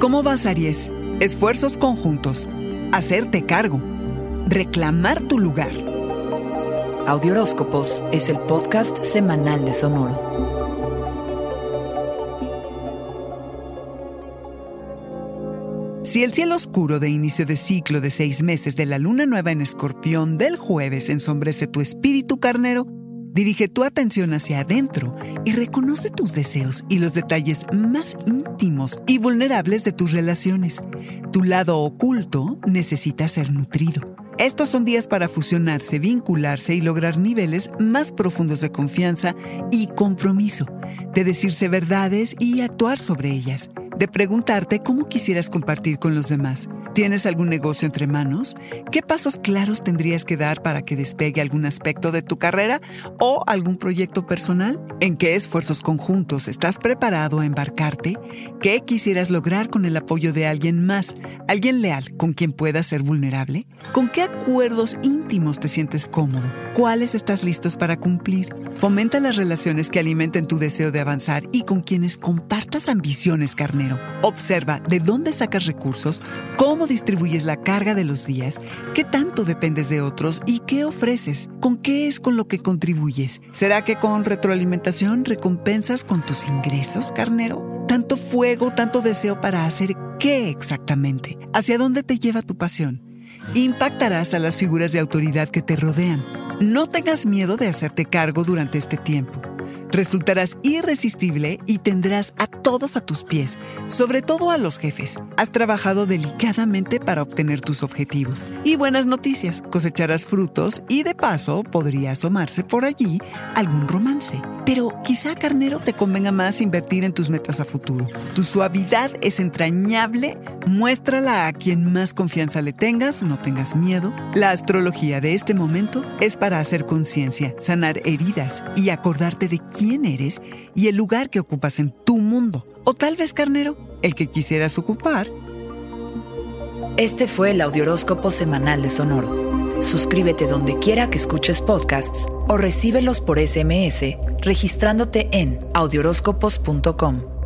¿Cómo vas, Aries? Esfuerzos conjuntos. Hacerte cargo. Reclamar tu lugar. Audioróscopos es el podcast semanal de Sonoro. Si el cielo oscuro de inicio de ciclo de seis meses de la luna nueva en escorpión del jueves ensombrece tu espíritu carnero, dirige tu atención hacia adentro y reconoce tus deseos y los detalles más íntimos y vulnerables de tus relaciones. Tu lado oculto necesita ser nutrido. Estos son días para fusionarse, vincularse y lograr niveles más profundos de confianza y compromiso, de decirse verdades y actuar sobre ellas de preguntarte cómo quisieras compartir con los demás. ¿Tienes algún negocio entre manos? ¿Qué pasos claros tendrías que dar para que despegue algún aspecto de tu carrera o algún proyecto personal? ¿En qué esfuerzos conjuntos estás preparado a embarcarte? ¿Qué quisieras lograr con el apoyo de alguien más? ¿Alguien leal con quien puedas ser vulnerable? ¿Con qué acuerdos íntimos te sientes cómodo? ¿Cuáles estás listos para cumplir? Fomenta las relaciones que alimenten tu deseo de avanzar y con quienes compartas ambiciones, carnero. Observa de dónde sacas recursos, cómo distribuyes la carga de los días, qué tanto dependes de otros y qué ofreces, con qué es con lo que contribuyes. ¿Será que con retroalimentación recompensas con tus ingresos, carnero? Tanto fuego, tanto deseo para hacer qué exactamente? ¿Hacia dónde te lleva tu pasión? Impactarás a las figuras de autoridad que te rodean no tengas miedo de hacerte cargo durante este tiempo. Resultarás irresistible y tendrás a todos a tus pies, sobre todo a los jefes. Has trabajado delicadamente para obtener tus objetivos. Y buenas noticias, cosecharás frutos y de paso podría asomarse por allí algún romance. Pero quizá, carnero, te convenga más invertir en tus metas a futuro. Tu suavidad es entrañable, muéstrala a quien más confianza le tengas, no tengas miedo. La astrología de este momento es para hacer conciencia, sanar heridas y acordarte de quién eres y el lugar que ocupas en tu mundo. O tal vez, carnero, el que quisieras ocupar. Este fue el Audioróscopo Semanal de Sonoro. Suscríbete donde quiera que escuches podcasts o recíbelos por SMS registrándote en audioróscopos.com.